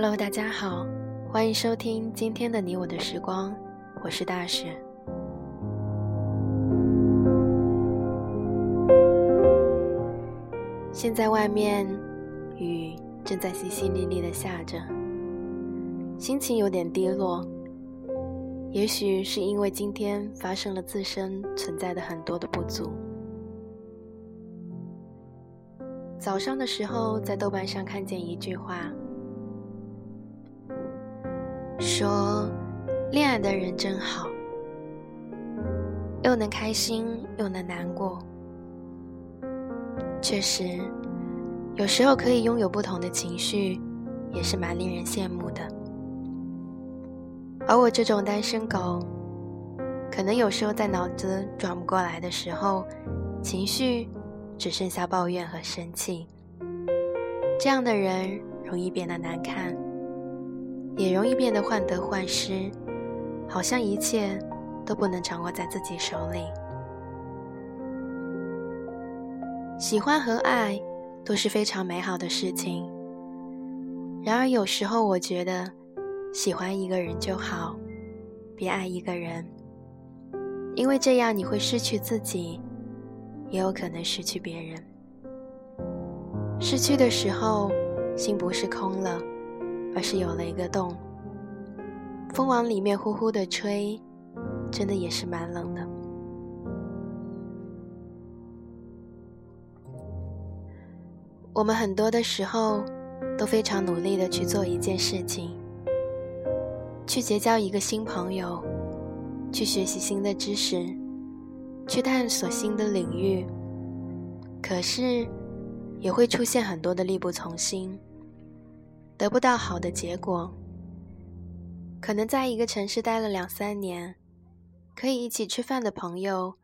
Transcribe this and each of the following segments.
Hello，大家好，欢迎收听今天的你我的时光，我是大雪。现在外面雨正在淅淅沥沥的下着，心情有点低落。也许是因为今天发生了自身存在的很多的不足。早上的时候，在豆瓣上看见一句话，说：“恋爱的人真好，又能开心又能难过。”确实，有时候可以拥有不同的情绪，也是蛮令人羡慕的。而我这种单身狗，可能有时候在脑子转不过来的时候，情绪只剩下抱怨和生气。这样的人容易变得难看，也容易变得患得患失，好像一切都不能掌握在自己手里。喜欢和爱都是非常美好的事情，然而有时候我觉得。喜欢一个人就好，别爱一个人，因为这样你会失去自己，也有可能失去别人。失去的时候，心不是空了，而是有了一个洞。风往里面呼呼的吹，真的也是蛮冷的。我们很多的时候都非常努力的去做一件事情。去结交一个新朋友，去学习新的知识，去探索新的领域。可是，也会出现很多的力不从心，得不到好的结果。可能在一个城市待了两三年，可以一起吃饭的朋友，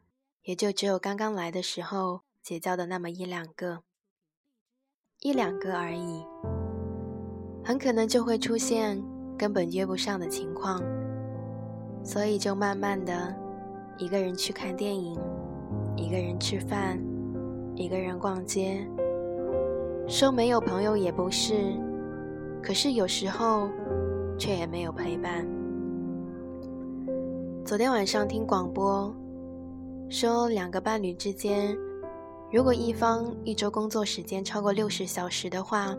也就只有刚刚来的时候结交的那么一两个，一两个而已。很可能就会出现。根本约不上的情况，所以就慢慢的，一个人去看电影，一个人吃饭，一个人逛街。说没有朋友也不是，可是有时候，却也没有陪伴。昨天晚上听广播，说两个伴侣之间，如果一方一周工作时间超过六十小时的话，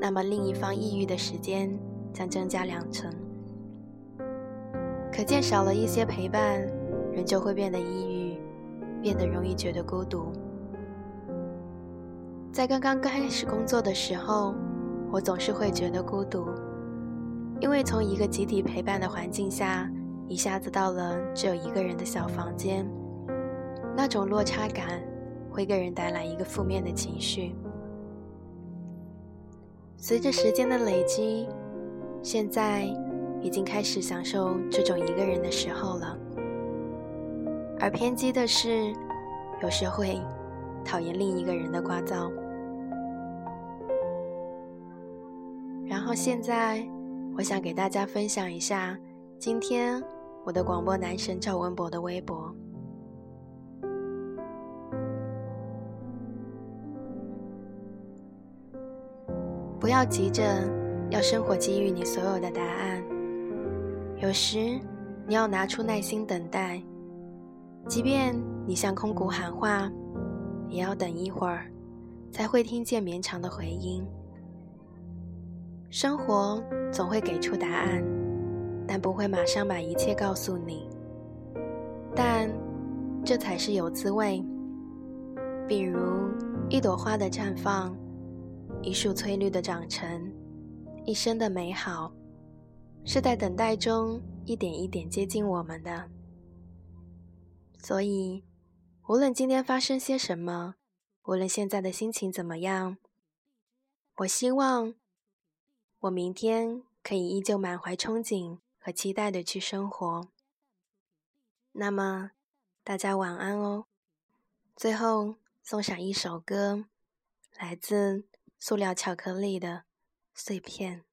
那么另一方抑郁的时间。将增加两成，可见少了一些陪伴，人就会变得抑郁，变得容易觉得孤独。在刚刚开始工作的时候，我总是会觉得孤独，因为从一个集体陪伴的环境下，一下子到了只有一个人的小房间，那种落差感会给人带来一个负面的情绪。随着时间的累积。现在已经开始享受这种一个人的时候了，而偏激的是，有时会讨厌另一个人的聒噪。后现在，我想给大家分享一下今天我的广播男神赵文博的微博。不要急着。要生活给予你所有的答案，有时你要拿出耐心等待，即便你向空谷喊话，也要等一会儿，才会听见绵长的回音。生活总会给出答案，但不会马上把一切告诉你。但这才是有滋味。比如一朵花的绽放，一束翠绿的长成。一生的美好，是在等待中一点一点接近我们的。所以，无论今天发生些什么，无论现在的心情怎么样，我希望我明天可以依旧满怀憧憬和期待的去生活。那么，大家晚安哦。最后送上一首歌，来自塑料巧克力的。碎片。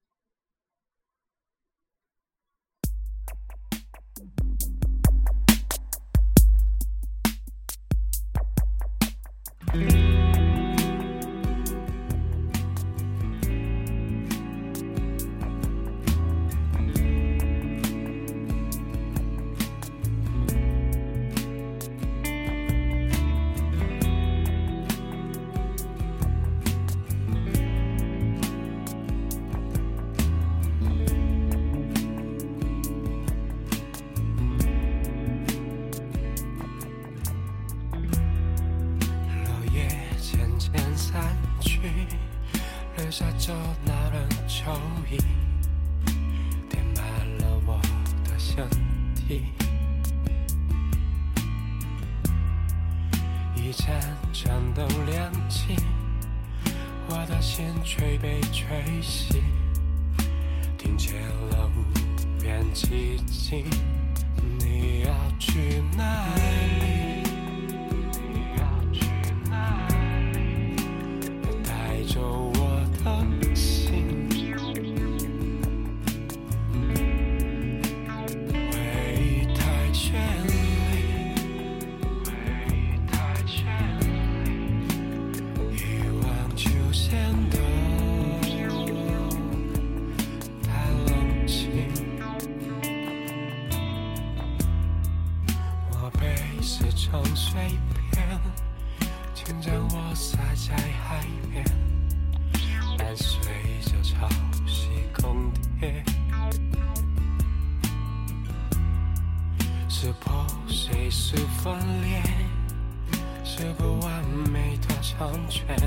赤下就那轮秋意，填满了我的身体。一盏盏灯亮起，我的心却被吹熄，听见了无边寂静。你要去哪里？被撕成碎片，请将我撒在海面，伴随着潮汐更迭。是破碎，是分裂，是不完美的成全，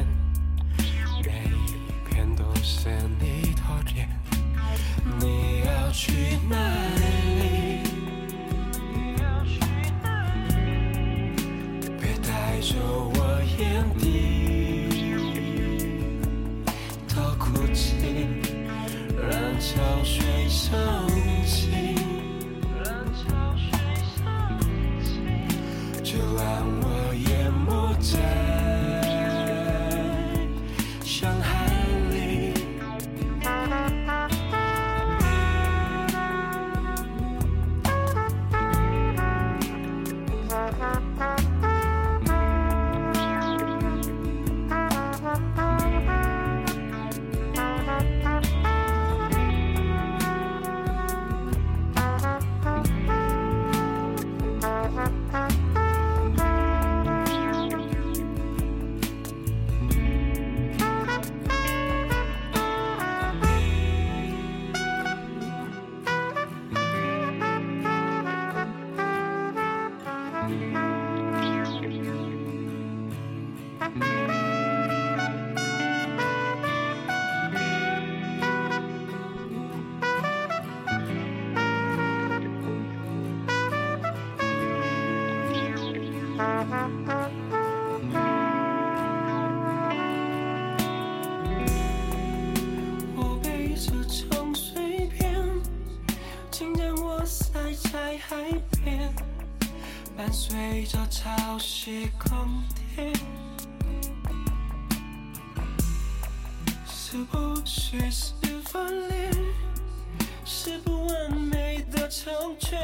桥水下。汐更迭。是不碎，是分裂，是不完美的成全，